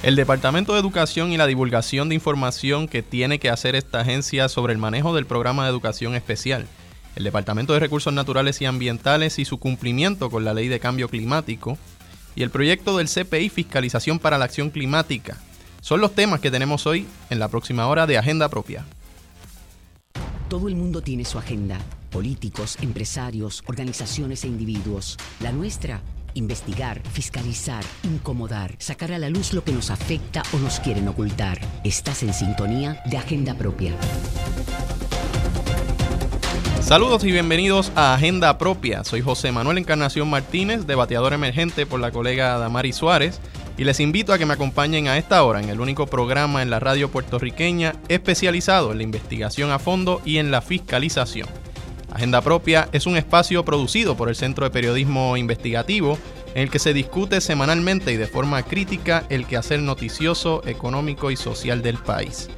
El Departamento de Educación y la divulgación de información que tiene que hacer esta agencia sobre el manejo del programa de educación especial, el Departamento de Recursos Naturales y Ambientales y su cumplimiento con la Ley de Cambio Climático, y el proyecto del CPI Fiscalización para la Acción Climática. Son los temas que tenemos hoy en la próxima hora de Agenda Propia. Todo el mundo tiene su agenda, políticos, empresarios, organizaciones e individuos. La nuestra Investigar, fiscalizar, incomodar, sacar a la luz lo que nos afecta o nos quieren ocultar. Estás en sintonía de Agenda Propia. Saludos y bienvenidos a Agenda Propia. Soy José Manuel Encarnación Martínez, debateador emergente por la colega Damari Suárez, y les invito a que me acompañen a esta hora en el único programa en la radio puertorriqueña especializado en la investigación a fondo y en la fiscalización. Agenda Propia es un espacio producido por el Centro de Periodismo Investigativo en el que se discute semanalmente y de forma crítica el quehacer noticioso, económico y social del país.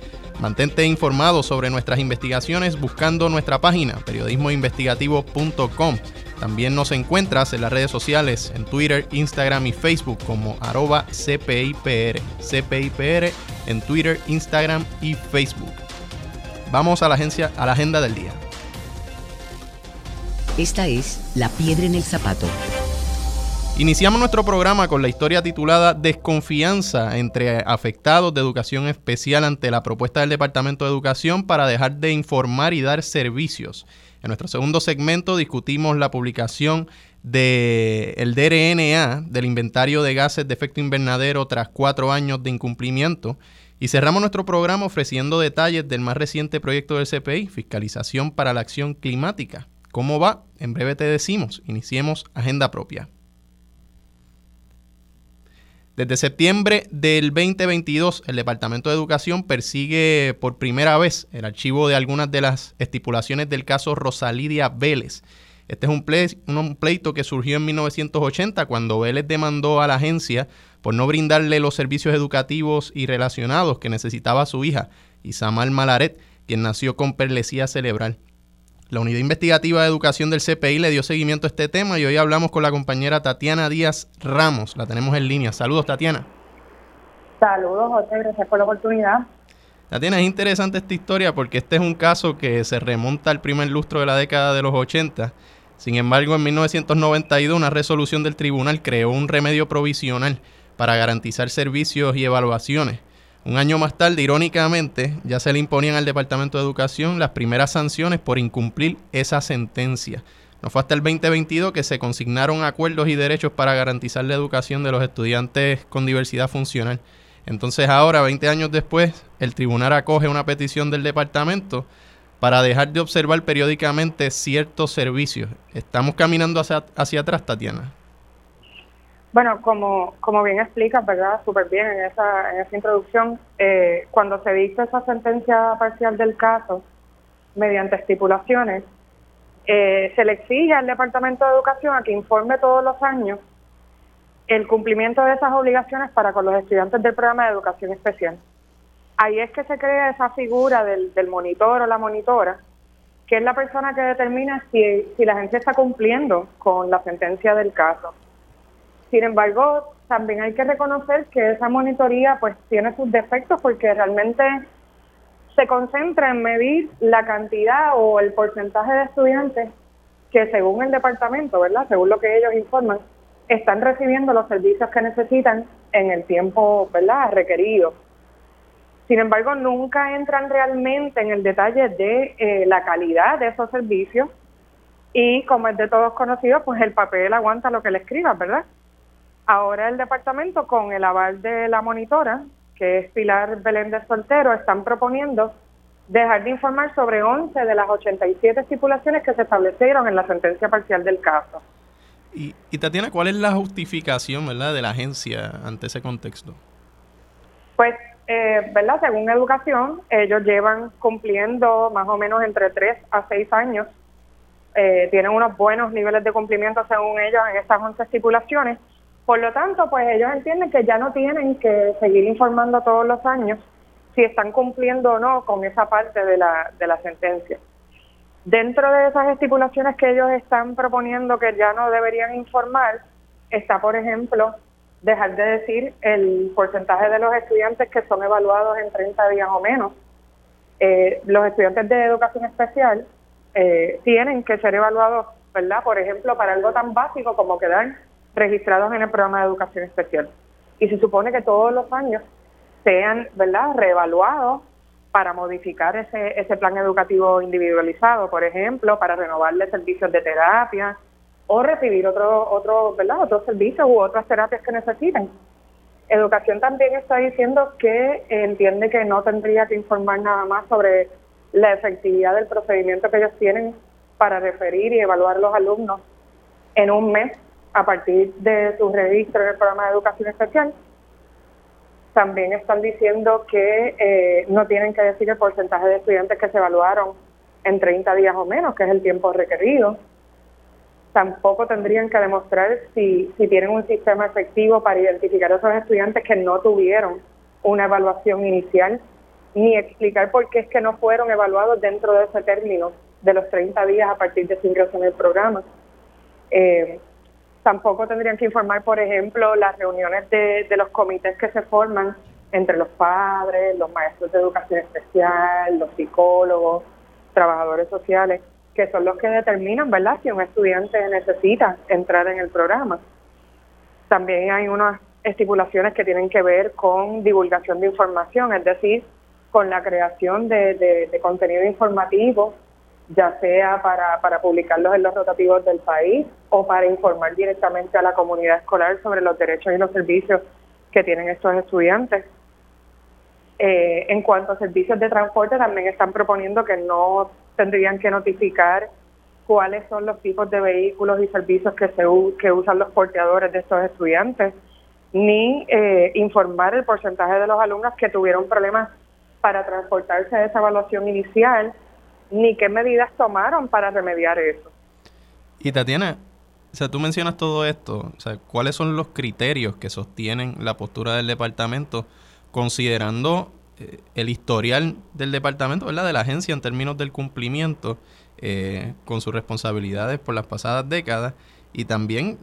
Mantente informado sobre nuestras investigaciones buscando nuestra página periodismoinvestigativo.com. También nos encuentras en las redes sociales, en Twitter, Instagram y Facebook como arroba CPIPR. CPIPR en Twitter, Instagram y Facebook. Vamos a la, agencia, a la agenda del día. Esta es La Piedra en el Zapato. Iniciamos nuestro programa con la historia titulada Desconfianza entre afectados de educación especial ante la propuesta del Departamento de Educación para dejar de informar y dar servicios. En nuestro segundo segmento discutimos la publicación del DRNA, del inventario de gases de efecto invernadero tras cuatro años de incumplimiento. Y cerramos nuestro programa ofreciendo detalles del más reciente proyecto del CPI, Fiscalización para la Acción Climática. ¿Cómo va? En breve te decimos. Iniciemos agenda propia. Desde septiembre del 2022, el Departamento de Educación persigue por primera vez el archivo de algunas de las estipulaciones del caso Rosalidia Vélez. Este es un, pleito que surgió en 1980 cuando Vélez demandó a la agencia por no brindarle los servicios educativos y relacionados que necesitaba su hija, Isamal Malaret, quien nació con perlesía cerebral. La Unidad Investigativa de Educación del CPI le dio seguimiento a este tema y hoy hablamos con la compañera Tatiana Díaz Ramos. La tenemos en línea. Saludos, Tatiana. Saludos, José. Gracias por la oportunidad. Tatiana, es interesante esta historia porque este es un caso que se remonta al primer lustro de la década de los 80. Sin embargo, en 1992 una resolución del tribunal creó un remedio provisional para garantizar servicios y evaluaciones. Un año más tarde, irónicamente, ya se le imponían al Departamento de Educación las primeras sanciones por incumplir esa sentencia. No fue hasta el 2022 que se consignaron acuerdos y derechos para garantizar la educación de los estudiantes con diversidad funcional. Entonces ahora, 20 años después, el tribunal acoge una petición del departamento para dejar de observar periódicamente ciertos servicios. Estamos caminando hacia, hacia atrás, Tatiana. Bueno, como, como bien explicas, ¿verdad? Súper bien en esa, en esa introducción. Eh, cuando se dicta esa sentencia parcial del caso, mediante estipulaciones, eh, se le exige al Departamento de Educación a que informe todos los años el cumplimiento de esas obligaciones para con los estudiantes del programa de educación especial. Ahí es que se crea esa figura del, del monitor o la monitora, que es la persona que determina si, si la agencia está cumpliendo con la sentencia del caso. Sin embargo, también hay que reconocer que esa monitoría pues tiene sus defectos porque realmente se concentra en medir la cantidad o el porcentaje de estudiantes que según el departamento, ¿verdad? Según lo que ellos informan, están recibiendo los servicios que necesitan en el tiempo, ¿verdad? requerido. Sin embargo, nunca entran realmente en el detalle de eh, la calidad de esos servicios y como es de todos conocido, pues el papel aguanta lo que le escriba, ¿verdad? Ahora el departamento, con el aval de la monitora, que es Pilar Belén de Soltero, están proponiendo dejar de informar sobre 11 de las 87 estipulaciones que se establecieron en la sentencia parcial del caso. Y, y Tatiana, ¿cuál es la justificación ¿verdad? de la agencia ante ese contexto? Pues, eh, ¿verdad? Según educación, ellos llevan cumpliendo más o menos entre 3 a 6 años. Eh, tienen unos buenos niveles de cumplimiento según ellos en estas 11 estipulaciones por lo tanto, pues ellos entienden que ya no tienen que seguir informando todos los años si están cumpliendo o no con esa parte de la, de la sentencia. Dentro de esas estipulaciones que ellos están proponiendo que ya no deberían informar, está, por ejemplo, dejar de decir el porcentaje de los estudiantes que son evaluados en 30 días o menos. Eh, los estudiantes de educación especial eh, tienen que ser evaluados, ¿verdad? Por ejemplo, para algo tan básico como quedar registrados en el programa de educación especial. Y se supone que todos los años sean, ¿verdad?, reevaluados para modificar ese, ese plan educativo individualizado, por ejemplo, para renovarle servicios de terapia o recibir otro, otro, ¿verdad? otros servicios u otras terapias que necesiten. Educación también está diciendo que entiende que no tendría que informar nada más sobre la efectividad del procedimiento que ellos tienen para referir y evaluar los alumnos en un mes a partir de su registro en el programa de educación especial también están diciendo que eh, no tienen que decir el porcentaje de estudiantes que se evaluaron en 30 días o menos, que es el tiempo requerido. Tampoco tendrían que demostrar si, si tienen un sistema efectivo para identificar a esos estudiantes que no tuvieron una evaluación inicial, ni explicar por qué es que no fueron evaluados dentro de ese término de los 30 días a partir de su ingreso en el programa. Eh, Tampoco tendrían que informar, por ejemplo, las reuniones de, los comités que se forman entre los padres, los maestros de educación especial, los psicólogos, trabajadores sociales, que son los que determinan, ¿verdad?, si un estudiante necesita entrar en el programa. También hay unas estipulaciones que tienen que ver con divulgación de información, es decir, con la creación de, de contenido informativo ya sea para, para publicarlos en los rotativos del país o para informar directamente a la comunidad escolar sobre los derechos y los servicios que tienen estos estudiantes. Eh, en cuanto a servicios de transporte, también están proponiendo que no tendrían que notificar cuáles son los tipos de vehículos y servicios que, se, que usan los porteadores de estos estudiantes, ni eh, informar el porcentaje de los alumnos que tuvieron problemas para transportarse a esa evaluación inicial ni qué medidas tomaron para remediar eso. Y Tatiana, o sea, tú mencionas todo esto, o sea, ¿cuáles son los criterios que sostienen la postura del departamento considerando eh, el historial del departamento, ¿verdad? De la agencia en términos del cumplimiento eh, con sus responsabilidades por las pasadas décadas y también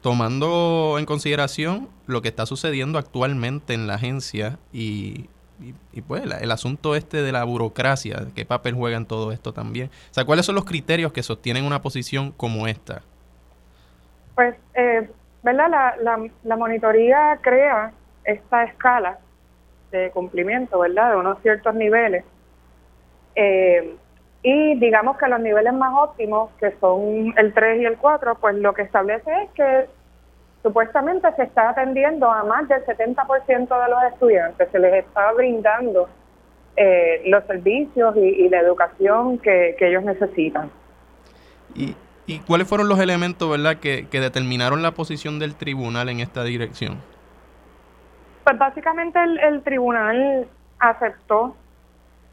tomando en consideración lo que está sucediendo actualmente en la agencia y y, pues el asunto este de la burocracia, qué papel juega en todo esto también. O sea, ¿cuáles son los criterios que sostienen una posición como esta? Pues, eh, ¿verdad? La, la, la monitoría crea esta escala de cumplimiento, ¿verdad? De unos ciertos niveles. Eh, y digamos que los niveles más óptimos, que son el 3 y el 4, pues lo que establece es que supuestamente se está atendiendo a más del 70% de los estudiantes, se les está brindando eh, los servicios y, la educación que, ellos necesitan. ¿Y, ¿Y, cuáles fueron los elementos verdad que, determinaron la posición del tribunal en esta dirección? Pues básicamente el, el tribunal aceptó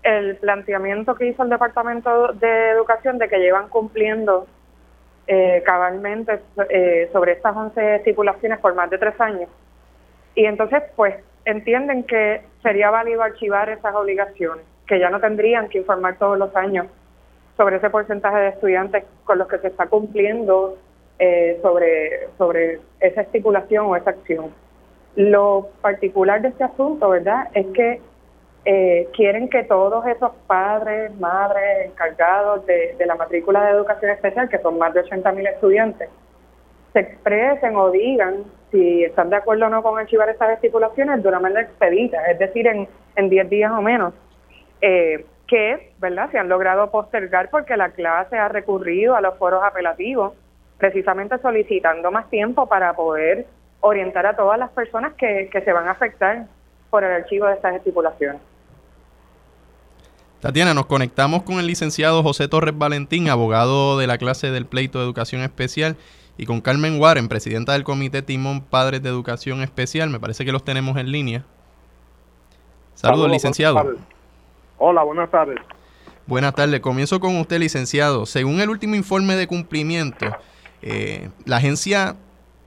el planteamiento que hizo el Departamento de Educación de que llevan cumpliendo eh, cabalmente eh, sobre estas 11 estipulaciones por más de tres años. Y entonces, pues, entienden que sería válido archivar esas obligaciones, que ya no tendrían que informar todos los años sobre ese porcentaje de estudiantes con los que se está cumpliendo eh, sobre, sobre esa estipulación o esa acción. Lo particular de este asunto, ¿verdad?, es que eh, quieren que todos esos padres, madres, encargados de, la matrícula de educación especial, que son más de 80 mil estudiantes, se expresen o digan si están de acuerdo o no con archivar esas estipulaciones de una manera expedita, es decir, en, en 10 días o menos, eh, que ¿verdad? se han logrado postergar porque la clase ha recurrido a los foros apelativos, precisamente solicitando más tiempo para poder orientar a todas las personas que, que se van a afectar por el archivo de estas estipulaciones. Tatiana, nos conectamos con el licenciado José Torres Valentín, abogado de la clase del pleito de educación especial, y con Carmen Warren, presidenta del Comité Timón Padres de Educación Especial. Me parece que los tenemos en línea. Saludos, licenciado. Hola, buenas tardes. Buenas tardes. Comienzo con usted, licenciado. Según el último informe de cumplimiento, eh, la agencia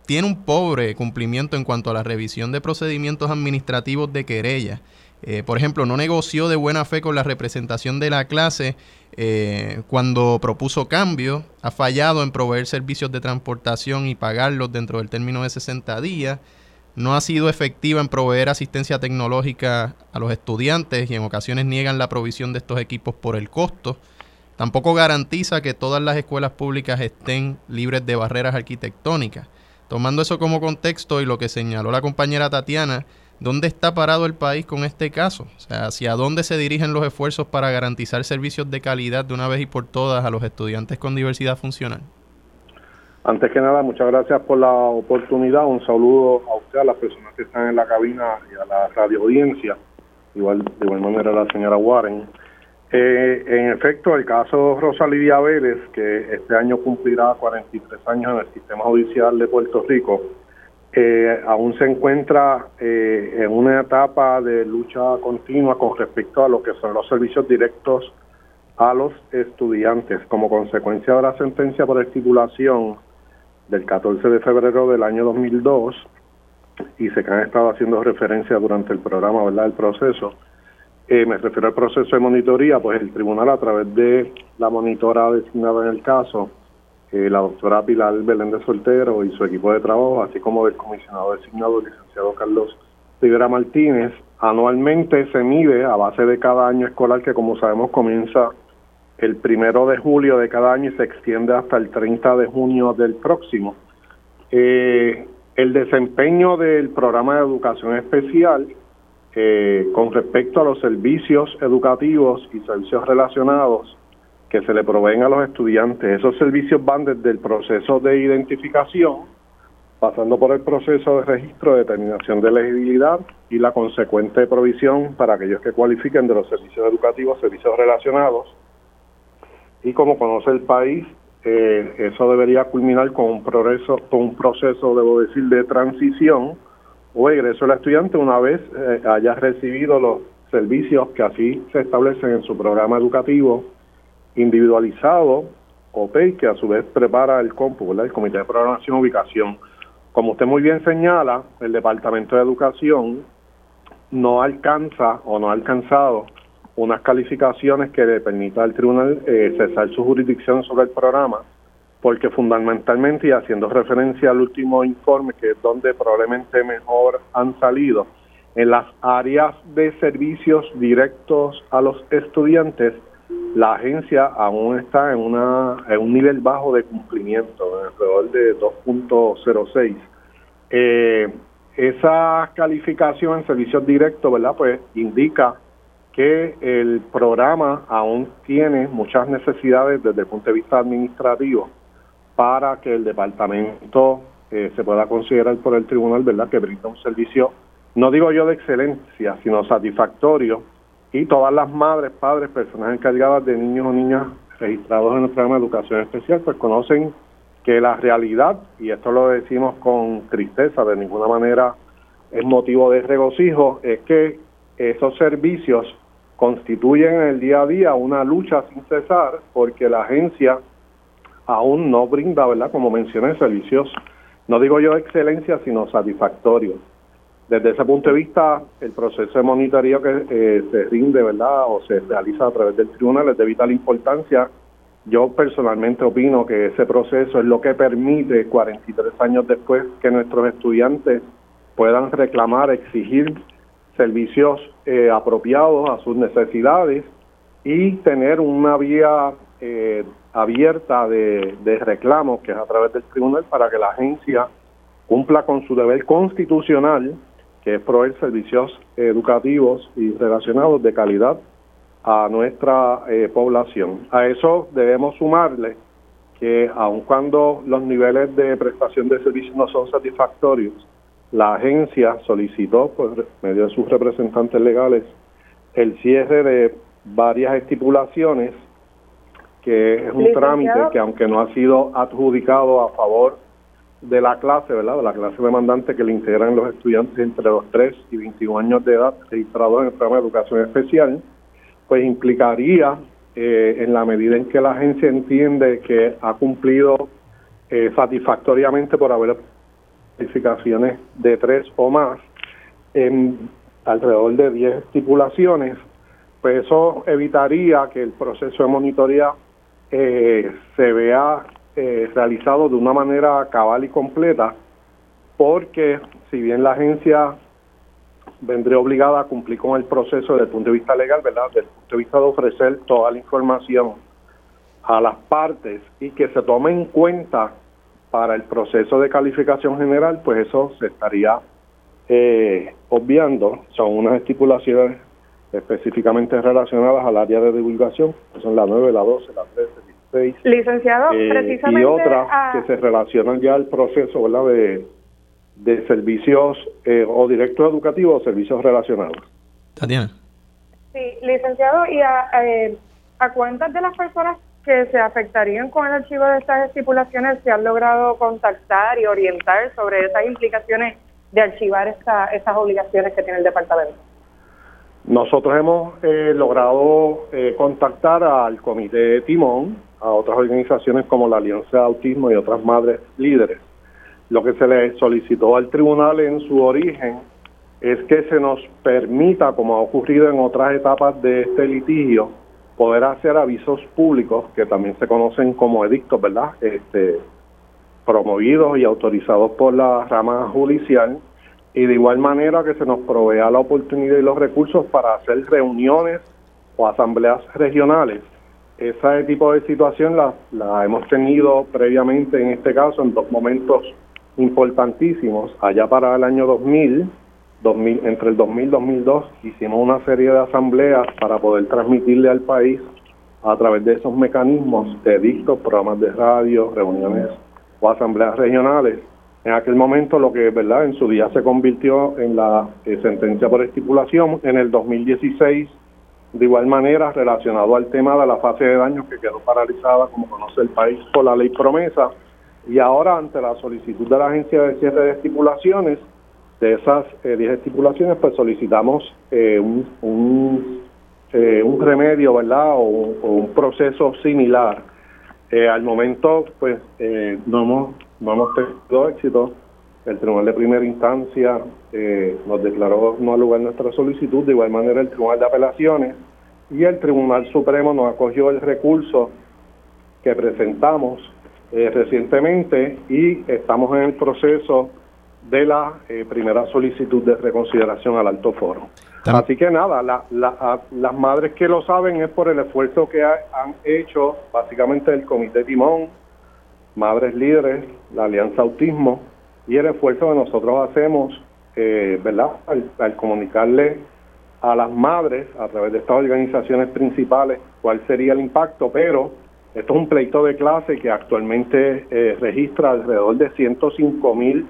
tiene un pobre cumplimiento en cuanto a la revisión de procedimientos administrativos de querella. Eh, por ejemplo, no negoció de buena fe con la representación de la clase eh, cuando propuso cambio, ha fallado en proveer servicios de transportación y pagarlos dentro del término de 60 días, no ha sido efectiva en proveer asistencia tecnológica a los estudiantes y en ocasiones niegan la provisión de estos equipos por el costo. Tampoco garantiza que todas las escuelas públicas estén libres de barreras arquitectónicas. Tomando eso como contexto y lo que señaló la compañera Tatiana, ¿dónde está parado el país con este caso? O sea, ¿hacia dónde se dirigen los esfuerzos para garantizar servicios de calidad de una vez y por todas a los estudiantes con diversidad funcional? Antes que nada, muchas gracias por la oportunidad. Un saludo a usted, a las personas que están en la cabina y a la radio audiencia. Igual, de igual manera a la señora Warren. Eh, en efecto, el caso Rosa Lidia Vélez, que este año cumplirá 43 años en el sistema judicial de Puerto Rico, eh, aún se encuentra eh, en una etapa de lucha continua con respecto a lo que son los servicios directos a los estudiantes. Como consecuencia de la sentencia por estipulación del 14 de febrero del año 2002, y se han estado haciendo referencia durante el programa, ¿verdad?, el proceso, eh, me refiero al proceso de monitoría, pues el tribunal a través de la monitora designada en el caso, la doctora Pilar Belén de Soltero y su equipo de trabajo, así como del comisionado designado, el licenciado Carlos Rivera Martínez, anualmente se mide a base de cada año escolar que como sabemos comienza el primero de julio de cada año y se extiende hasta el 30 de junio del próximo. Eh, el desempeño del programa de educación especial eh, con respecto a los servicios educativos y servicios relacionados que se le proveen a los estudiantes. Esos servicios van desde el proceso de identificación, pasando por el proceso de registro, determinación de elegibilidad y la consecuente provisión para aquellos que cualifiquen de los servicios educativos, servicios relacionados. Y como conoce el país, eh, eso debería culminar con un progreso, con un proceso, debo decir, de transición o egreso del estudiante una vez eh, haya recibido los servicios que así se establecen en su programa educativo individualizado OPEI, que a su vez prepara el COMPU, el Comité de Programación y Ubicación. Como usted muy bien señala, el Departamento de Educación no alcanza o no ha alcanzado unas calificaciones que le permita al tribunal eh, cesar su jurisdicción sobre el programa porque fundamentalmente, y haciendo referencia al último informe, que es donde probablemente mejor han salido, en las áreas de servicios directos a los estudiantes, la agencia aún está en, una, en un nivel bajo de cumplimiento, alrededor de 2.06. Eh, esa calificación en servicios directos, ¿verdad? Pues indica que el programa aún tiene muchas necesidades desde el punto de vista administrativo para que el departamento eh, se pueda considerar por el tribunal, ¿verdad?, que brinda un servicio, no digo yo de excelencia, sino satisfactorio, y todas las madres, padres, personas encargadas de niños o niñas registrados en el programa de educación especial, pues conocen que la realidad, y esto lo decimos con tristeza, de ninguna manera es motivo de regocijo, es que esos servicios constituyen en el día a día una lucha sin cesar porque la agencia aún no brinda, ¿verdad? Como mencioné, servicios, no digo yo excelencia, sino satisfactorios. Desde ese punto de vista, el proceso de monitoreo que eh, se rinde, ¿verdad? O se realiza a través del tribunal es de vital importancia. Yo personalmente opino que ese proceso es lo que permite, 43 años después, que nuestros estudiantes puedan reclamar, exigir servicios eh, apropiados a sus necesidades y tener una vía eh, abierta de, de reclamos, que es a través del tribunal, para que la agencia cumpla con su deber constitucional, que es proveer servicios educativos y relacionados de calidad a nuestra eh, población. A eso debemos sumarle que aun cuando los niveles de prestación de servicios no son satisfactorios, la agencia solicitó por medio de sus representantes legales el cierre de varias estipulaciones que es un trámite que aunque no ha sido adjudicado a favor de la clase, ¿verdad? De la clase demandante que le integran los estudiantes entre los 3 y 21 años de edad registrados en el programa de educación especial, pues implicaría, eh, en la medida en que la agencia entiende que ha cumplido eh, satisfactoriamente por haber calificaciones de 3 o más, en alrededor de 10 estipulaciones, pues eso evitaría que el proceso de monitoría eh, se vea eh, realizado de una manera cabal y completa, porque si bien la agencia vendría obligada a cumplir con el proceso desde el punto de vista legal, ¿verdad? Desde el punto de vista de ofrecer toda la información a las partes y que se tome en cuenta para el proceso de calificación general, pues eso se estaría eh, obviando. Son unas estipulaciones específicamente relacionadas al área de divulgación, que son la 9, la 12, la 13, la 16. Licenciado, eh, precisamente. Y otras que se relacionan ya al proceso ¿verdad? De, de servicios eh, o directos educativos o servicios relacionados. Tatiana. Sí, licenciado, ¿y a, eh, a cuántas de las personas que se afectarían con el archivo de estas estipulaciones se han logrado contactar y orientar sobre esas implicaciones de archivar esta, estas obligaciones que tiene el departamento? Nosotros hemos eh, logrado eh, contactar al Comité Timón, a otras organizaciones como la Alianza de Autismo y otras madres líderes. Lo que se le solicitó al tribunal en su origen es que se nos permita, como ha ocurrido en otras etapas de este litigio, poder hacer avisos públicos, que también se conocen como edictos, ¿verdad? Este, promovidos y autorizados por la rama judicial, y de igual manera que se nos provea la oportunidad y los recursos para hacer reuniones o asambleas regionales. Ese tipo de situación la, la hemos tenido previamente en este caso en dos momentos importantísimos. Allá para el año 2000, 2000 entre el 2000 y 2002, hicimos una serie de asambleas para poder transmitirle al país a través de esos mecanismos de dictos, programas de radio, reuniones o asambleas regionales. En aquel momento lo que verdad en su día se convirtió en la eh, sentencia por estipulación en el 2016 de igual manera relacionado al tema de la fase de daño que quedó paralizada como conoce el país por la ley promesa y ahora ante la solicitud de la agencia de cierre de estipulaciones de esas 10 eh, estipulaciones pues solicitamos eh, un, un, un, remedio verdad o, o un proceso similar eh, al momento, pues, eh, no, hemos, no hemos tenido éxito. El Tribunal de Primera Instancia eh, nos declaró no al lugar nuestra solicitud, de igual manera el Tribunal de Apelaciones y el Tribunal Supremo nos acogió el recurso que presentamos recientemente y estamos en el proceso de la primera solicitud de reconsideración al alto foro. Así que nada, las madres que lo saben es por el esfuerzo que han hecho básicamente el Comité Timón, Madres Líderes, la Alianza Autismo y el esfuerzo que nosotros hacemos, eh, ¿verdad? Al, comunicarle a las madres a través de estas organizaciones principales cuál sería el impacto, pero esto es un pleito de clase que actualmente eh, registra alrededor de 105 mil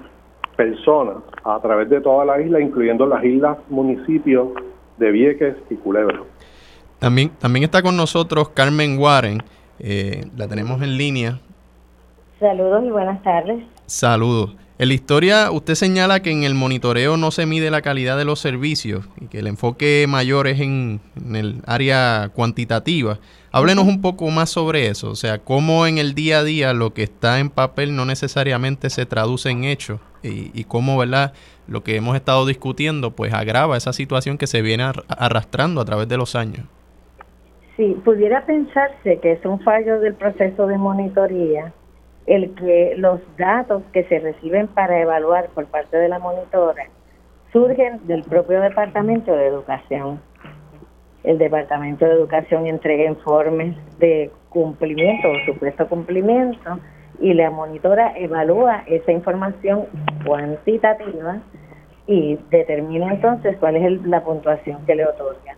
personas a través de toda la isla, incluyendo las islas municipios de Vieques y Culebra. También, también está con nosotros Carmen Warren, eh, la tenemos en línea. Saludos y buenas tardes. Saludos. En la historia usted señala que en el monitoreo no se mide la calidad de los servicios y que el enfoque mayor es en, el área cuantitativa. Háblenos un poco más sobre eso, o sea, cómo en el día a día lo que está en papel no necesariamente se traduce en hechos y, cómo, ¿verdad? Lo que hemos estado discutiendo, pues agrava esa situación que se viene arrastrando a través de los años. Sí, pudiera pensarse que es un fallo del proceso de monitoría el que los datos que se reciben para evaluar por parte de la monitora surgen del propio Departamento de Educación. El Departamento de Educación entrega informes de cumplimiento o supuesto cumplimiento y la monitora evalúa esa información cuantitativa y determina entonces cuál es la puntuación que le otorga.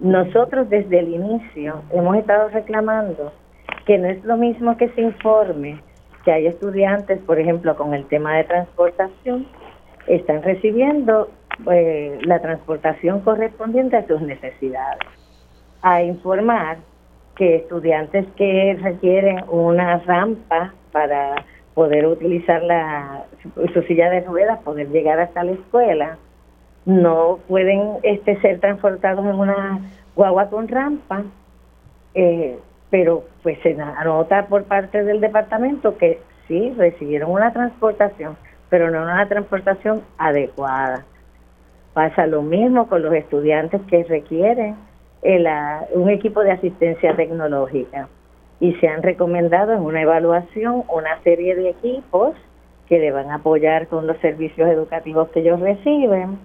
Nosotros desde el inicio hemos estado reclamando que no es lo mismo que se informe que hay estudiantes, por ejemplo, con el tema de transportación, están recibiendo eh, la transportación correspondiente a sus necesidades. A informar que estudiantes que requieren una rampa para poder utilizar la, su silla de ruedas, poder llegar hasta la escuela, no pueden este, ser transportados en una guagua con rampa, eh, pero pues se anota por parte del departamento que sí recibieron una transportación, pero no una transportación adecuada. Pasa lo mismo con los estudiantes que requieren el, un equipo de asistencia tecnológica y se han recomendado en una evaluación una serie de equipos que le van a apoyar con los servicios educativos que ellos reciben,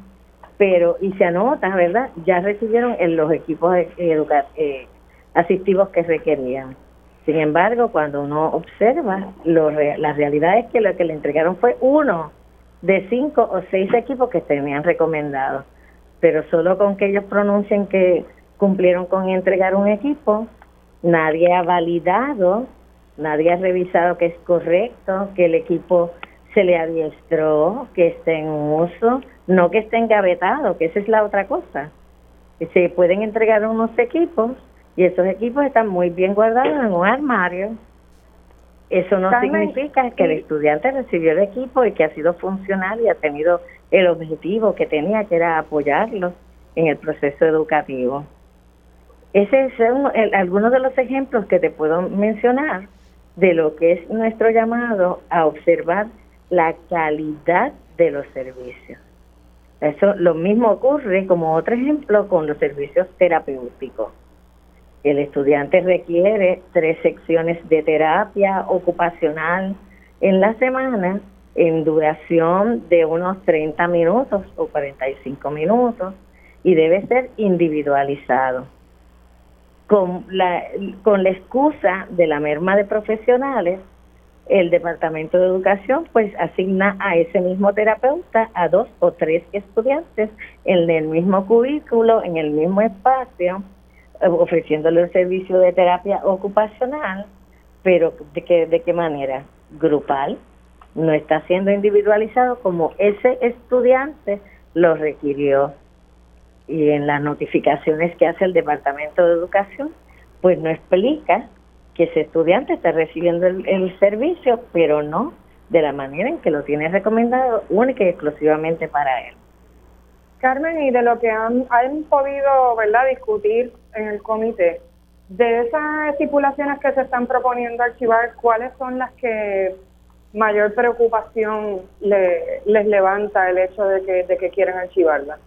pero y se anota, ¿verdad? Ya recibieron en los equipos eh, asistivos que requerían. Sin embargo, cuando uno observa, lo la realidad es que lo que le entregaron fue uno de cinco o seis equipos que tenían recomendados. Pero solo con que ellos pronuncien que cumplieron con entregar un equipo, nadie ha validado, nadie ha revisado que es correcto, que el equipo se le adiestró, que esté en uso, no que esté engavetado, que esa es la otra cosa. Se pueden entregar unos equipos y esos equipos están muy bien guardados en un armario. Eso no significa que el estudiante recibió el equipo y que ha sido funcional y ha tenido el objetivo que tenía, que era apoyarlo en el proceso educativo. Ese es algunos de los ejemplos que te puedo mencionar de lo que es nuestro llamado a observar la calidad de los servicios. Eso lo mismo ocurre como otro ejemplo con los servicios terapéuticos. El estudiante requiere tres secciones de terapia ocupacional en la semana en duración de unos 30 minutos o 45 minutos y debe ser individualizado. Con la, con la excusa de la merma de profesionales, el Departamento de Educación pues asigna a ese mismo terapeuta a dos o tres estudiantes en el mismo cubículo, en el mismo espacio, ofreciéndole el servicio de terapia ocupacional, pero ¿de qué, de qué manera? Grupal. No está siendo individualizado como ese estudiante lo requirió. Y en las notificaciones que hace el Departamento de Educación, pues no explica que ese estudiante está recibiendo el, el servicio, pero no de la manera en que lo tiene recomendado única y exclusivamente para él. Carmen, y de lo que han, han podido ¿verdad? discutir en el comité, de esas estipulaciones que se están proponiendo archivar, ¿cuáles son las que mayor preocupación le, les levanta el hecho de que, de que quieran archivarlas?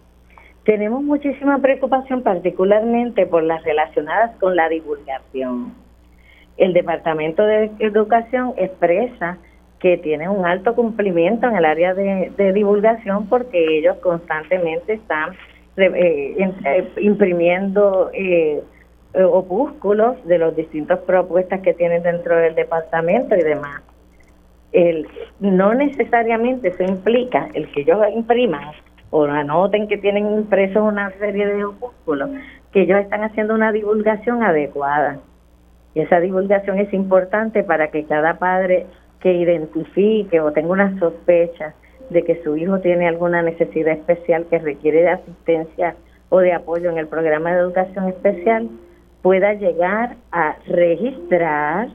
Tenemos muchísima preocupación particularmente por las relacionadas con la divulgación. El Departamento de Educación expresa que tienen un alto cumplimiento en el área de, divulgación porque ellos constantemente están eh, imprimiendo eh, opúsculos de las distintas propuestas que tienen dentro del departamento y demás. El, no necesariamente eso implica el que ellos impriman o anoten que tienen impresos una serie de opúsculos, que ellos están haciendo una divulgación adecuada. Y esa divulgación es importante para que cada padre que identifique o tenga una sospecha de que su hijo tiene alguna necesidad especial que requiere de asistencia o de apoyo en el programa de educación especial, pueda llegar a registrar,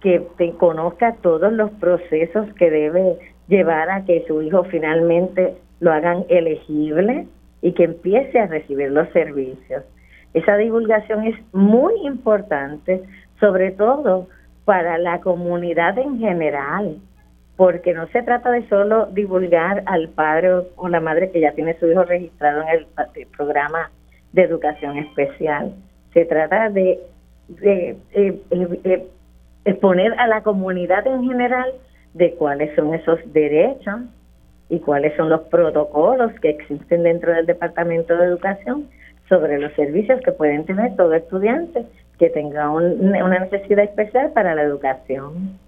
que te conozca todos los procesos que debe llevar a que su hijo finalmente lo hagan elegible y que empiece a recibir los servicios. Esa divulgación es muy importante, sobre todo para la comunidad en general, porque no se trata de solo divulgar al padre o la madre que ya tiene su hijo registrado en el, programa de educación especial. Se trata de, de, exponer a la comunidad en general de cuáles son esos derechos y cuáles son los protocolos que existen dentro del Departamento de Educación sobre los servicios que pueden tener todo estudiante que tenga una necesidad especial para la educación.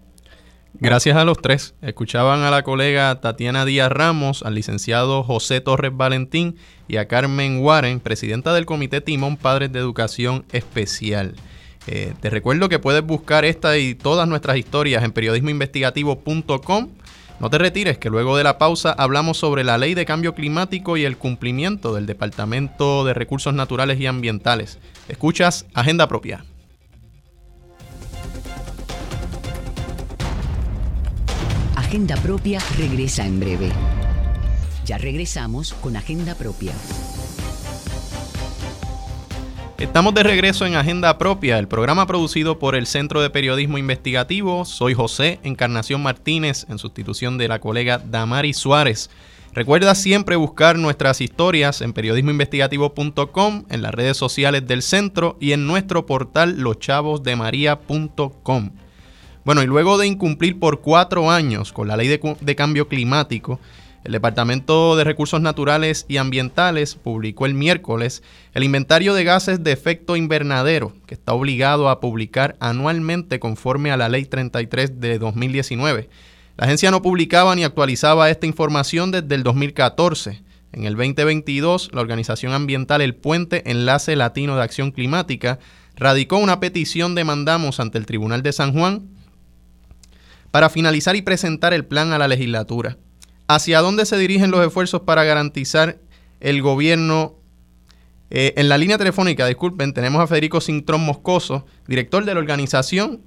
Gracias a los tres. Escuchaban a la colega Tatiana Díaz Ramos, al licenciado José Torres Valentín y a Carmen Warren, presidenta del Comité Timón Padres de Educación Especial. Eh, te recuerdo que puedes buscar esta y todas nuestras historias en periodismoinvestigativo.com. No te retires, que luego de la pausa hablamos sobre la ley de cambio climático y el cumplimiento del Departamento de Recursos Naturales y Ambientales. Escuchas Agenda Propia. Agenda Propia regresa en breve. Ya regresamos con Agenda Propia. Estamos de regreso en Agenda Propia, el programa producido por el Centro de Periodismo Investigativo. Soy José Encarnación Martínez, en sustitución de la colega Damari Suárez. Recuerda siempre buscar nuestras historias en periodismoinvestigativo.com, en las redes sociales del centro y en nuestro portal loschavosdemaria.com. Bueno, y luego de incumplir por cuatro años con la ley de, cambio climático, el Departamento de Recursos Naturales y Ambientales publicó el miércoles el inventario de gases de efecto invernadero, que está obligado a publicar anualmente conforme a la Ley 33 de 2019. La agencia no publicaba ni actualizaba esta información desde el 2014. En el 2022, la organización ambiental El Puente Enlace Latino de Acción Climática radicó una petición de mandamos ante el Tribunal de San Juan para finalizar y presentar el plan a la legislatura. ¿Hacia dónde se dirigen los esfuerzos para garantizar el gobierno? Eh, en la línea telefónica, disculpen, tenemos a Federico Cintrón Moscoso, director de la organización.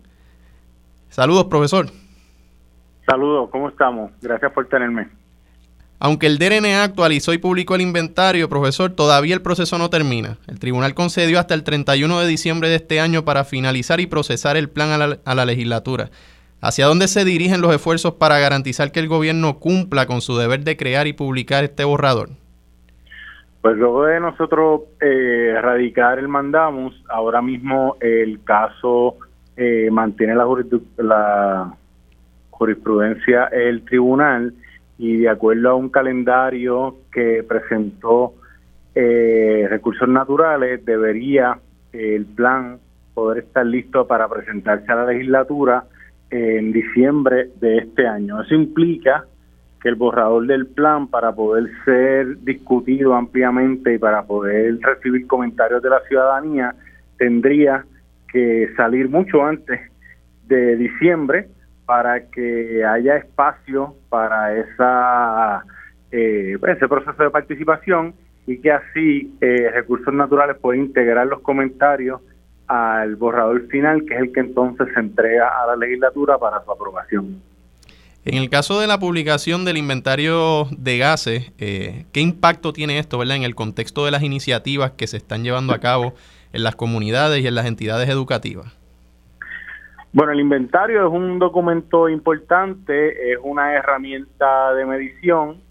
Saludos, profesor. Saludos, ¿cómo estamos? Gracias por tenerme. Aunque el DRNA actualizó y publicó el inventario, profesor, todavía el proceso no termina. El tribunal concedió hasta el 31 de diciembre de este año para finalizar y procesar el plan a la, legislatura. ¿Hacia dónde se dirigen los esfuerzos para garantizar que el gobierno cumpla con su deber de crear y publicar este borrador? Pues luego de nosotros eh, erradicar el mandamos, ahora mismo el caso eh, mantiene la, la jurisprudencia el tribunal y de acuerdo a un calendario que presentó eh, recursos naturales debería el plan poder estar listo para presentarse a la legislatura en diciembre de este año. Eso implica que el borrador del plan para poder ser discutido ampliamente y para poder recibir comentarios de la ciudadanía tendría que salir mucho antes de diciembre para que haya espacio para esa eh, pues, ese proceso de participación y que así eh, Recursos Naturales pueda integrar los comentarios al borrador final, que es el que entonces se entrega a la legislatura para su aprobación. En el caso de la publicación del inventario de gases, eh, ¿qué impacto tiene esto ¿verdad? en el contexto de las iniciativas que se están llevando a cabo en las comunidades y en las entidades educativas? Bueno, el inventario es un documento importante, es una herramienta de medición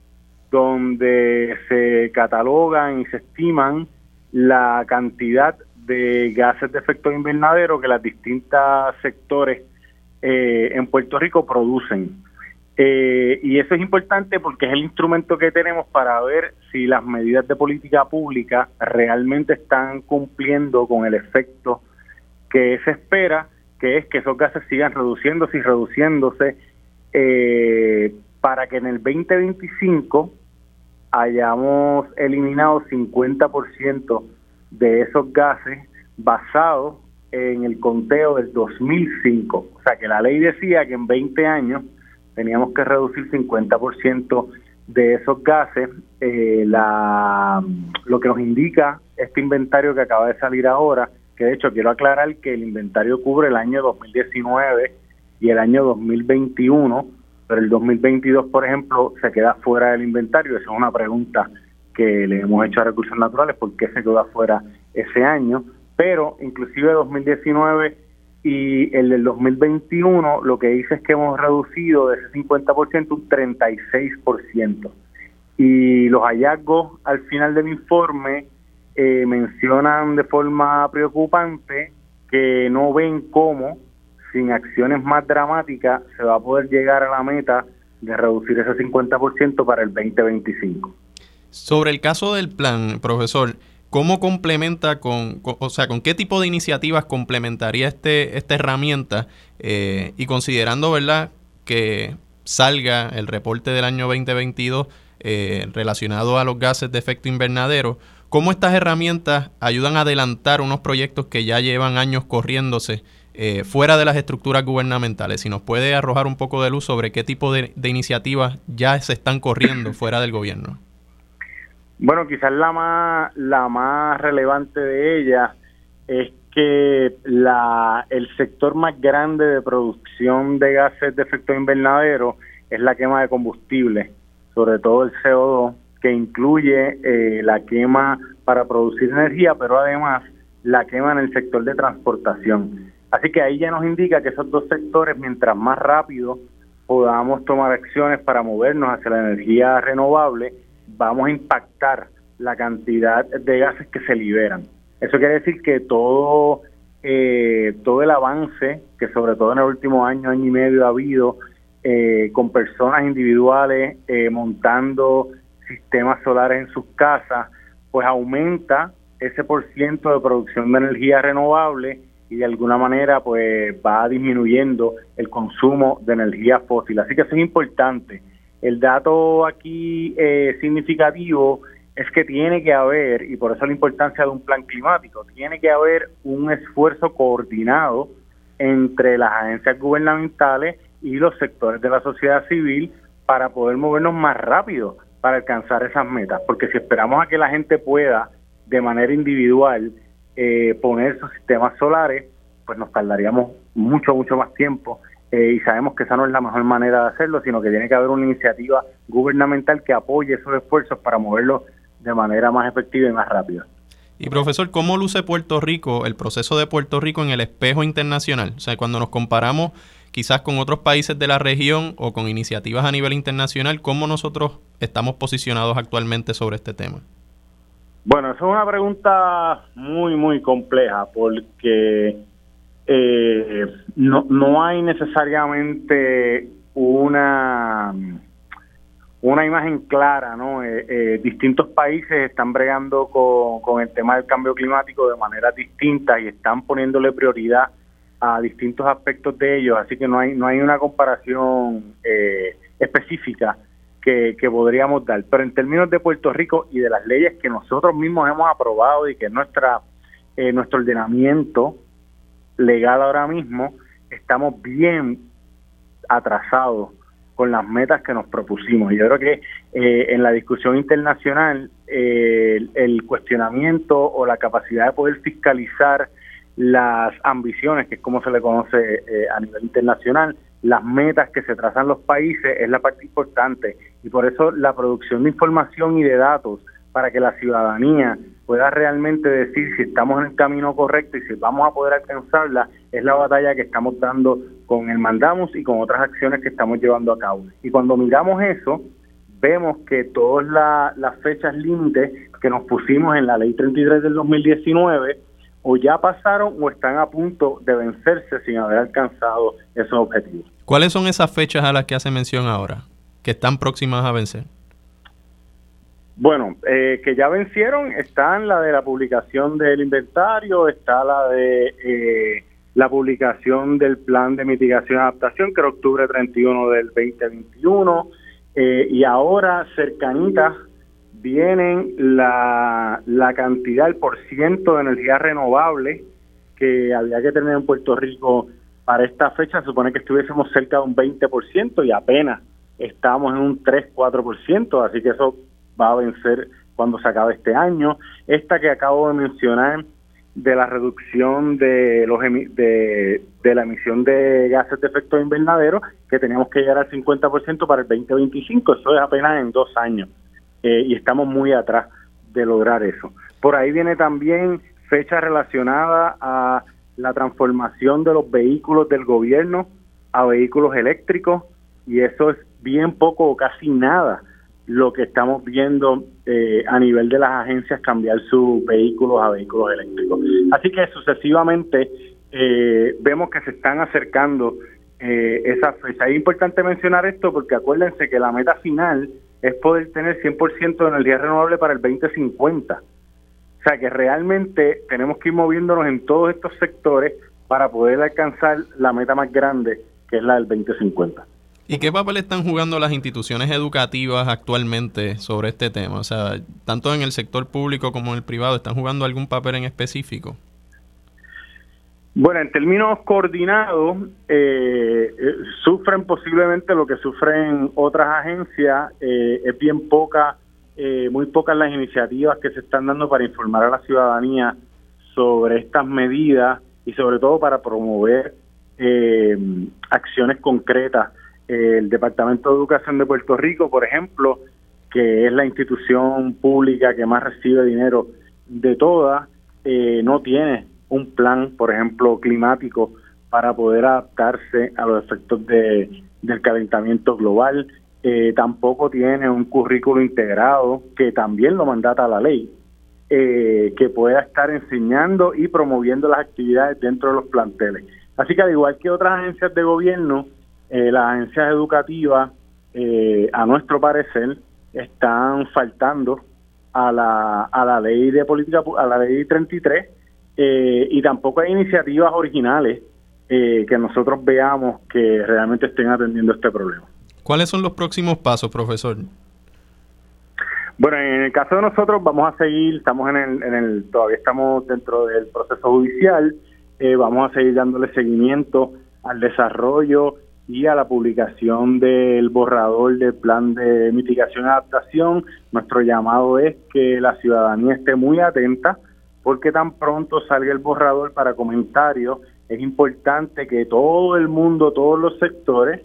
donde se catalogan y se estiman la cantidad de gases de efecto invernadero que las distintas sectores eh, en Puerto Rico producen. Eh, y eso es importante porque es el instrumento que tenemos para ver si las medidas de política pública realmente están cumpliendo con el efecto que se espera que es que esos gases sigan reduciéndose y reduciéndose eh, para que en el 2025 hayamos eliminado 50% de esos gases basados en el conteo del 2005. O sea que la ley decía que en 20 años teníamos que reducir 50% de esos gases. Eh, la, lo que nos indica este inventario que acaba de salir ahora que de hecho quiero aclarar que el inventario cubre el año 2019 y el año 2021, pero el 2022, por ejemplo, se queda fuera del inventario. Esa es una pregunta que le hemos hecho a Recursos Naturales, ¿por qué se queda fuera ese año? Pero inclusive 2019 y el del 2021 lo que dice es que hemos reducido de ese 50% un 36%. Y los hallazgos al final del informe eh, mencionan de forma preocupante que no ven cómo, sin acciones más dramáticas, se va a poder llegar a la meta de reducir ese 50% para el 2025. Sobre el caso del plan, profesor, ¿cómo complementa con, o sea, con qué tipo de iniciativas complementaría este, esta herramienta eh, y considerando, verdad, que salga el reporte del año 2022 eh, relacionado a los gases de efecto invernadero? ¿Cómo estas herramientas ayudan a adelantar unos proyectos que ya llevan años corriéndose eh, fuera de las estructuras gubernamentales? Si nos puede arrojar un poco de luz sobre qué tipo de, iniciativas ya se están corriendo fuera del gobierno. Bueno, quizás la más, la más relevante de ellas es que la, el sector más grande de producción de gases de efecto invernadero es la quema de combustible, sobre todo el CO2, que incluye eh, la quema para producir energía, pero además la quema en el sector de transportación. Así que ahí ya nos indica que esos dos sectores, mientras más rápido podamos tomar acciones para movernos hacia la energía renovable, vamos a impactar la cantidad de gases que se liberan. Eso quiere decir que todo eh, todo el avance que sobre todo en el último año, año y medio ha habido eh, con personas individuales eh, montando sistemas solares en sus casas, pues aumenta ese por ciento de producción de energía renovable y de alguna manera pues va disminuyendo el consumo de energía fósil. Así que eso es importante. El dato aquí eh, significativo es que tiene que haber, y por eso la importancia de un plan climático, tiene que haber un esfuerzo coordinado entre las agencias gubernamentales y los sectores de la sociedad civil para poder movernos más rápido para alcanzar esas metas. Porque si esperamos a que la gente pueda de manera individual eh, poner sus sistemas solares, pues nos tardaríamos mucho, mucho más tiempo. Eh, y sabemos que esa no es la mejor manera de hacerlo, sino que tiene que haber una iniciativa gubernamental que apoye esos esfuerzos para moverlo de manera más efectiva y más rápida. Y profesor, ¿cómo luce Puerto Rico, el proceso de Puerto Rico en el espejo internacional? O sea, cuando nos comparamos quizás con otros países de la región o con iniciativas a nivel internacional, ¿cómo nosotros estamos posicionados actualmente sobre este tema? Bueno, eso es una pregunta muy, muy compleja porque eh, no, no hay necesariamente una una imagen clara, ¿no? Eh, eh, distintos países están bregando con, el tema del cambio climático de manera distinta y están poniéndole prioridad a distintos aspectos de ellos, así que no hay no hay una comparación eh, específica que, podríamos dar. Pero en términos de Puerto Rico y de las leyes que nosotros mismos hemos aprobado y que nuestra nuestro ordenamiento legal ahora mismo, estamos bien atrasados con las metas que nos propusimos. Y yo creo que eh, en la discusión internacional eh, el, cuestionamiento o la capacidad de poder fiscalizar las ambiciones, que es como se le conoce eh, a nivel internacional, las metas que se trazan los países es la parte importante. Y por eso la producción de información y de datos para que la ciudadanía pueda realmente decir si estamos en el camino correcto y si vamos a poder alcanzarla, es la batalla que estamos dando con el Mandamos y con otras acciones que estamos llevando a cabo. Y cuando miramos eso, vemos que todas las fechas límites que nos pusimos en la ley 33 del 2019 o ya pasaron o están a punto de vencerse sin haber alcanzado esos objetivos. ¿Cuáles son esas fechas a las que hace mención ahora, que están próximas a vencer? Bueno, eh, que ya vencieron están la de la publicación del inventario, está la de eh, la publicación del plan de mitigación y adaptación, que era octubre 31 del 2021, eh, y ahora cercanitas vienen la, la cantidad, el por ciento de energía renovable que había que tener en Puerto Rico para esta fecha, se supone que estuviésemos cerca de un 20% y apenas estamos en un 3-4%, así que eso va a vencer cuando se acabe este año. Esta que acabo de mencionar de la reducción de los de, de la emisión de gases de efecto invernadero, que teníamos que llegar al 50% para el 2025, eso es apenas en dos años, eh, y estamos muy atrás de lograr eso. Por ahí viene también fecha relacionada a la transformación de los vehículos del gobierno a vehículos eléctricos, y eso es bien poco o casi nada lo que estamos viendo eh, a nivel de las agencias cambiar sus vehículos a vehículos eléctricos. Así que sucesivamente eh, vemos que se están acercando eh, esas fechas. Es importante mencionar esto porque acuérdense que la meta final es poder tener 100% de energía renovable para el 2050. O sea que realmente tenemos que ir moviéndonos en todos estos sectores para poder alcanzar la meta más grande, que es la del 2050. ¿Y qué papel están jugando las instituciones educativas actualmente sobre este tema? O sea, tanto en el sector público como en el privado, ¿están jugando algún papel en específico? Bueno, en términos coordinados, eh, eh, sufren posiblemente lo que sufren otras agencias. Eh, es bien poca, muy pocas las iniciativas que se están dando para informar a la ciudadanía sobre estas medidas y sobre todo para promover acciones concretas el Departamento de Educación de Puerto Rico, por ejemplo, que es la institución pública que más recibe dinero de todas, eh, no tiene un plan, por ejemplo, climático para poder adaptarse a los efectos de, del calentamiento global. Eh, tampoco tiene un currículo integrado que también lo mandata la ley eh, que pueda estar enseñando y promoviendo las actividades dentro de los planteles. Así que al igual que otras agencias de gobierno, eh, las agencias educativas, eh, a nuestro parecer, están faltando a la, a la ley de política, a la ley 33, y tampoco hay iniciativas originales que nosotros veamos que realmente estén atendiendo este problema. ¿Cuáles son los próximos pasos, profesor? Bueno, en el caso de nosotros vamos a seguir, estamos en el, en el todavía estamos dentro del proceso judicial, eh, vamos a seguir dándole seguimiento al desarrollo y a la publicación del borrador del plan de mitigación y adaptación. Nuestro llamado es que la ciudadanía esté muy atenta porque tan pronto salga el borrador para comentarios, es importante que todo el mundo, todos los sectores,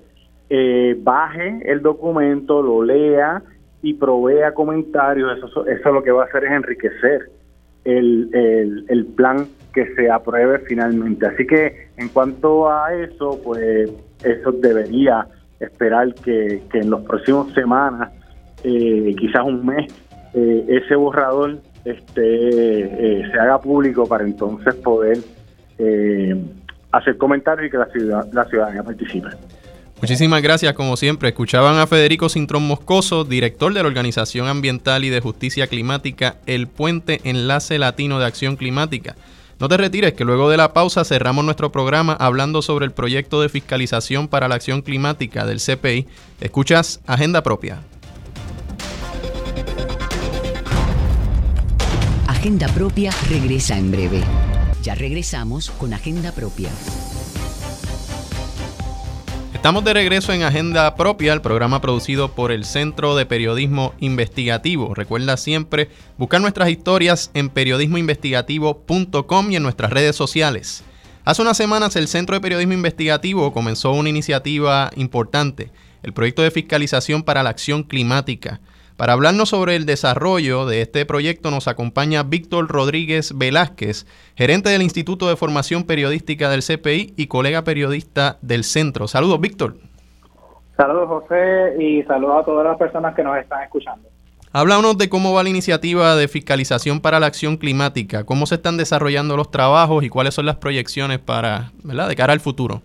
eh, baje el documento, lo lea y provea comentarios, eso, eso lo que va a hacer es enriquecer el, el, plan que se apruebe finalmente. Así que en cuanto a eso, pues eso debería esperar que, en los próximos semanas, eh, quizás un mes, eh, ese borrador este, eh, se haga público para entonces poder hacer comentarios y que la, ciudad, la ciudadanía participe. Muchísimas gracias, como siempre. Escuchaban a Federico Cintrón Moscoso, director de la Organización Ambiental y de Justicia Climática El Puente Enlace Latino de Acción Climática. No te retires, que luego de la pausa cerramos nuestro programa hablando sobre el proyecto de fiscalización para la acción climática del CPI. Escuchas Agenda Propia. Agenda Propia regresa en breve. Ya regresamos con Agenda Propia. Estamos de regreso en Agenda Propia, el programa producido por el Centro de Periodismo Investigativo. Recuerda siempre buscar nuestras historias en periodismoinvestigativo.com y en nuestras redes sociales. Hace unas semanas el Centro de Periodismo Investigativo comenzó una iniciativa importante, el proyecto de fiscalización para la acción climática. Para hablarnos sobre el desarrollo de este proyecto nos acompaña Víctor Rodríguez Velázquez, gerente del Instituto de Formación Periodística del CPI y colega periodista del centro. Saludos, Víctor. Saludos, José, y saludos a todas las personas que nos están escuchando. Háblanos de cómo va la iniciativa de fiscalización para la acción climática, cómo se están desarrollando los trabajos y cuáles son las proyecciones para, ¿verdad? de cara al futuro.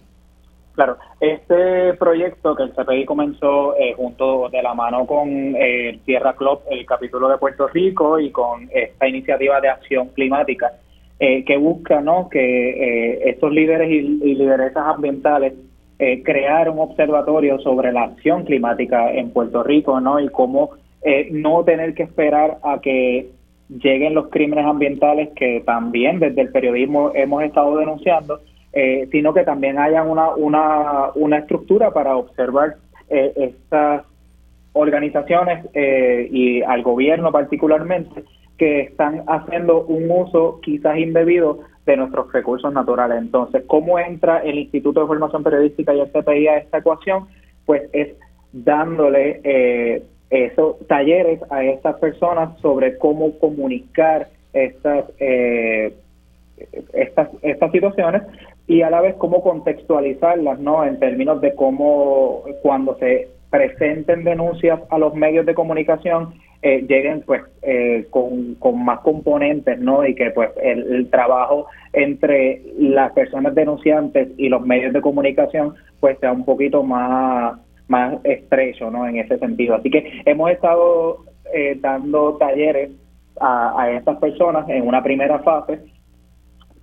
Claro, este proyecto que el CPI comenzó eh, junto de la mano con eh, Tierra Club, el capítulo de Puerto Rico, y con esta iniciativa de acción climática, eh, que busca ¿no? que estos líderes y, lideresas ambientales crear un observatorio sobre la acción climática en Puerto Rico ¿no? y cómo no tener que esperar a que lleguen los crímenes ambientales que también desde el periodismo hemos estado denunciando eh, sino que también haya una, una, una estructura para observar eh, estas organizaciones eh, y al gobierno particularmente que están haciendo un uso quizás indebido de nuestros recursos naturales. Entonces, ¿cómo entra el Instituto de Formación Periodística y el CPI a esta ecuación? Pues es dándole esos talleres a estas personas sobre cómo comunicar estas estas, estas situaciones y a la vez cómo contextualizarlas, ¿no? En términos de cómo cuando se presenten denuncias a los medios de comunicación eh, lleguen pues eh, con, con, más componentes, ¿no? Y que pues el, trabajo entre las personas denunciantes y los medios de comunicación pues sea un poquito más más estrecho, ¿no? En ese sentido. Así que hemos estado eh, dando talleres a, a estas personas en una primera fase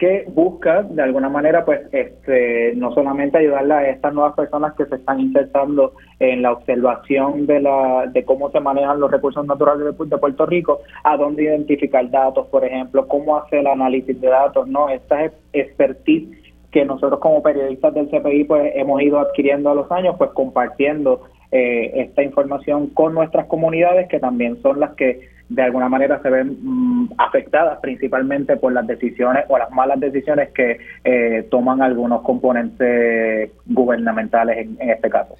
que busca de alguna manera pues este no solamente ayudarle a estas nuevas personas que se están insertando en la observación de la de cómo se manejan los recursos naturales de, Puerto Rico, a dónde identificar datos, por ejemplo, cómo hacer el análisis de datos, no esta expertise que nosotros como periodistas del CPI pues hemos ido adquiriendo a los años, pues compartiendo eh, esta información con nuestras comunidades que también son las que de alguna manera se ven mm, afectadas principalmente por las decisiones o las malas decisiones que eh, toman algunos componentes gubernamentales en, este caso.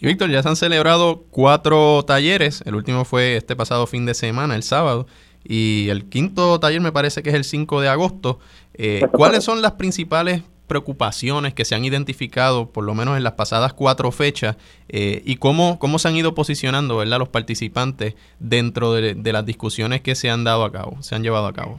Y Víctor, ya se han celebrado cuatro talleres, el último fue este pasado fin de semana, el sábado, y el quinto taller me parece que es el 5 de agosto. Eh, ¿Cuáles son las principales preocupaciones que se han identificado, por lo menos en las pasadas cuatro fechas, eh, y cómo, cómo se han ido posicionando ¿verdad? los participantes dentro de, las discusiones que se han dado a cabo, se han llevado a cabo.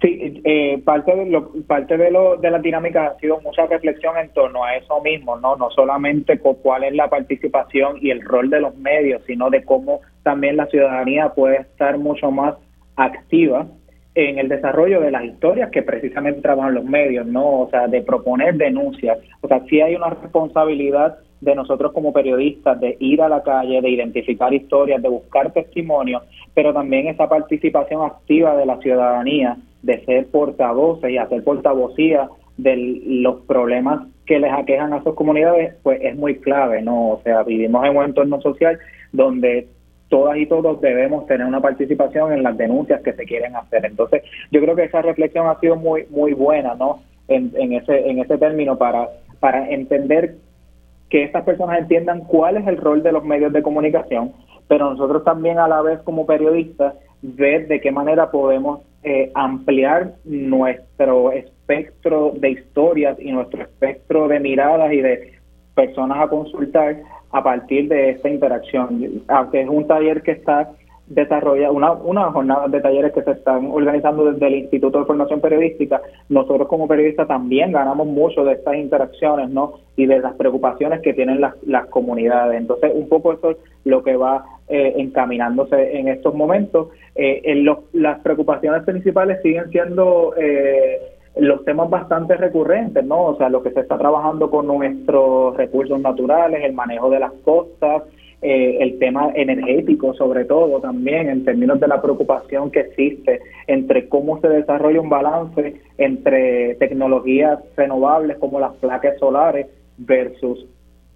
Sí, eh, parte de lo, parte de lo de la dinámica ha sido mucha reflexión en torno a eso mismo, no no solamente por cuál es la participación y el rol de los medios, sino de cómo también la ciudadanía puede estar mucho más activa en el desarrollo de las historias que precisamente trabajan los medios, ¿no? O sea, de proponer denuncias. O sea, sí hay una responsabilidad de nosotros como periodistas de ir a la calle, de identificar historias, de buscar testimonios, pero también esa participación activa de la ciudadanía, de ser portavoces y hacer portavocía de los problemas que les aquejan a sus comunidades, pues es muy clave, ¿no? O sea, vivimos en un entorno social donde todas y todos debemos tener una participación en las denuncias que se quieren hacer. Entonces, yo creo que esa reflexión ha sido muy muy buena, ¿no? En, en ese en ese término para para entender que estas personas entiendan cuál es el rol de los medios de comunicación, pero nosotros también a la vez como periodistas ver de qué manera podemos eh, ampliar nuestro espectro de historias y nuestro espectro de miradas y de personas a consultar a partir de esta interacción. Aunque es un taller que está desarrolla una, una jornada de talleres que se están organizando desde el Instituto de Formación Periodística, nosotros como periodistas también ganamos mucho de estas interacciones, ¿no? Y de las preocupaciones que tienen las, las comunidades. Entonces, un poco eso es lo que va eh, encaminándose en estos momentos. Eh, en las preocupaciones principales siguen siendo eh, los temas bastante recurrentes, ¿no? O sea, lo que se está trabajando con nuestros recursos naturales, el manejo de las costas, eh, el tema energético sobre todo también en términos de la preocupación que existe entre cómo se desarrolla un balance entre tecnologías renovables como las placas solares versus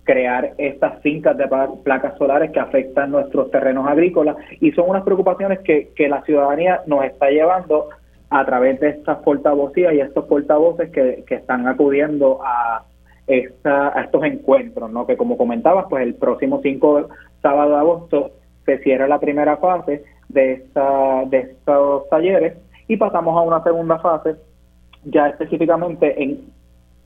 crear estas fincas de placas solares que afectan nuestros terrenos agrícolas y son unas preocupaciones que, que la ciudadanía nos está llevando a través de estas portavocías y estos portavoces que, que están acudiendo a, esta, a estos encuentros, ¿no? Que como comentabas, pues el próximo 5 sábado de agosto se cierra la primera fase de, esta, de estos talleres y pasamos a una segunda fase ya específicamente en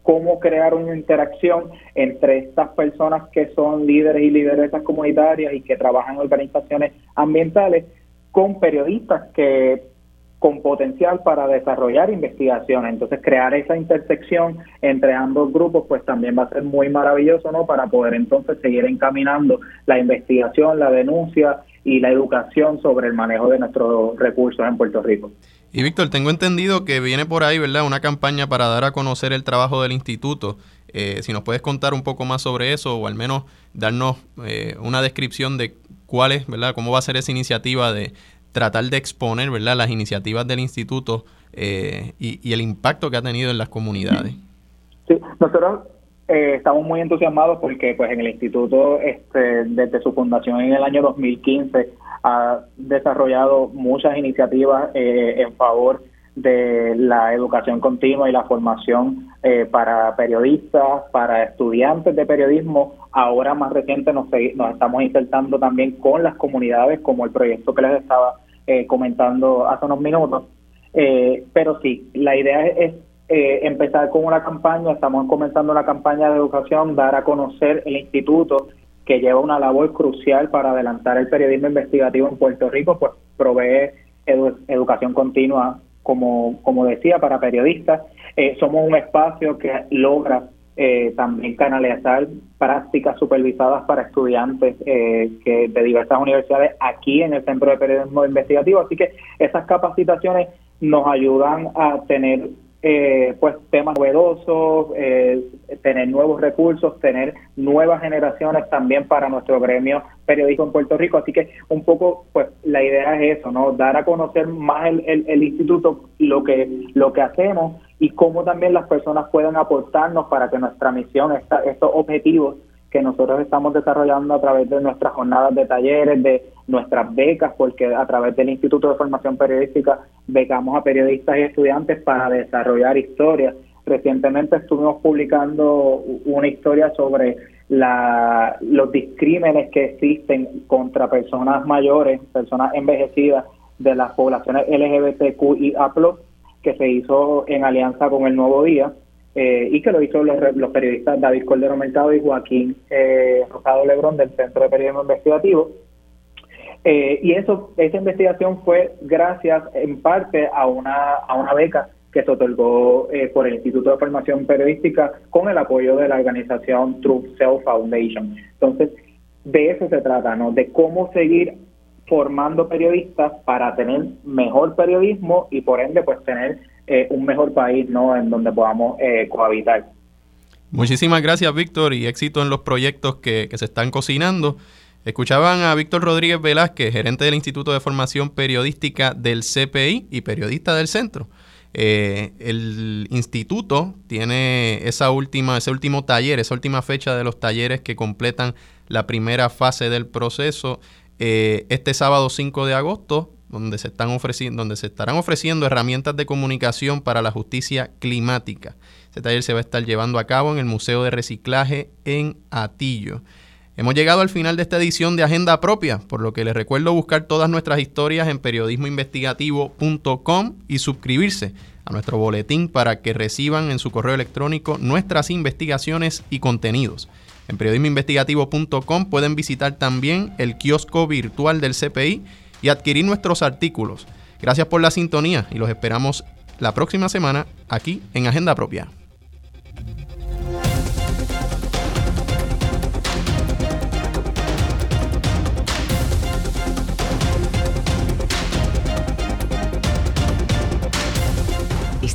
cómo crear una interacción entre estas personas que son líderes y lideresas comunitarias y que trabajan en organizaciones ambientales con periodistas que con potencial para desarrollar investigación. Entonces, crear esa intersección entre ambos grupos, pues también va a ser muy maravilloso, ¿no? Para poder entonces seguir encaminando la investigación, la denuncia y la educación sobre el manejo de nuestros recursos en Puerto Rico. Y Víctor, tengo entendido que viene por ahí, ¿verdad? Una campaña para dar a conocer el trabajo del instituto. Eh, si nos puedes contar un poco más sobre eso o al menos darnos eh, una descripción de cuál es, ¿verdad? Cómo va a ser esa iniciativa de, tratar de exponer ¿verdad? las iniciativas del instituto eh, y, el impacto que ha tenido en las comunidades. Sí, nosotros eh, estamos muy entusiasmados porque pues en el instituto este, desde su fundación en el año 2015 ha desarrollado muchas iniciativas eh, en favor de la educación continua y la formación para periodistas, para estudiantes de periodismo. Ahora más reciente nos, nos estamos insertando también con las comunidades, como el proyecto que les estaba eh, comentando hace unos minutos. Eh, pero sí, la idea es, eh, empezar con una campaña, estamos comenzando una campaña de educación, dar a conocer el instituto que lleva una labor crucial para adelantar el periodismo investigativo en Puerto Rico, pues provee educación continua, como, como decía, para periodistas. somos un espacio que logra eh, también canalizar prácticas supervisadas para estudiantes eh, que de diversas universidades aquí en el Centro de Periodismo Investigativo. Así que esas capacitaciones nos ayudan a tener eh, pues temas novedosos, eh, tener nuevos recursos, tener nuevas generaciones también para nuestro gremio periodístico en Puerto Rico. Así que un poco, pues la idea es eso, ¿no? Dar a conocer más el, el, instituto, lo que lo que hacemos y cómo también las personas pueden aportarnos para que nuestra misión, estos objetivos que nosotros estamos desarrollando a través de nuestras jornadas de talleres, de nuestras becas, porque a través del Instituto de Formación Periodística becamos a periodistas y estudiantes para desarrollar historias. Recientemente estuvimos publicando una historia sobre la, los discrímenes que existen contra personas mayores, personas envejecidas de las poblaciones LGBTQIA+, que se hizo en alianza con el Nuevo Día eh, y que lo hizo los, los, periodistas David Cordero Mercado y Joaquín eh, Rosado Lebrón del Centro de Periodismo Investigativo. Eh, y eso, esa investigación fue gracias en parte a una, a una beca que se otorgó eh, por el Instituto de Formación Periodística con el apoyo de la organización Truth Self Foundation. Entonces, de eso se trata, ¿no? De cómo seguir formando periodistas para tener mejor periodismo y por ende pues tener eh, un mejor país, ¿no? En donde podamos eh, cohabitar. Muchísimas gracias, Víctor, y éxito en los proyectos que, que se están cocinando. Escuchaban a Víctor Rodríguez Velázquez, gerente del Instituto de Formación Periodística del CPI y periodista del centro. Eh, el instituto tiene esa última, ese último taller, esa última fecha de los talleres que completan la primera fase del proceso eh, este sábado 5 de agosto, donde se, están donde se estarán ofreciendo herramientas de comunicación para la justicia climática. Este taller se va a estar llevando a cabo en el Museo de Reciclaje en Atillo. Hemos llegado al final de esta edición de Agenda Propia, por lo que les recuerdo buscar todas nuestras historias en periodismoinvestigativo.com y suscribirse a nuestro boletín para que reciban en su correo electrónico nuestras investigaciones y contenidos. En periodismoinvestigativo.com pueden visitar también el kiosco virtual del CPI y adquirir nuestros artículos. Gracias por la sintonía y los esperamos la próxima semana aquí en Agenda Propia.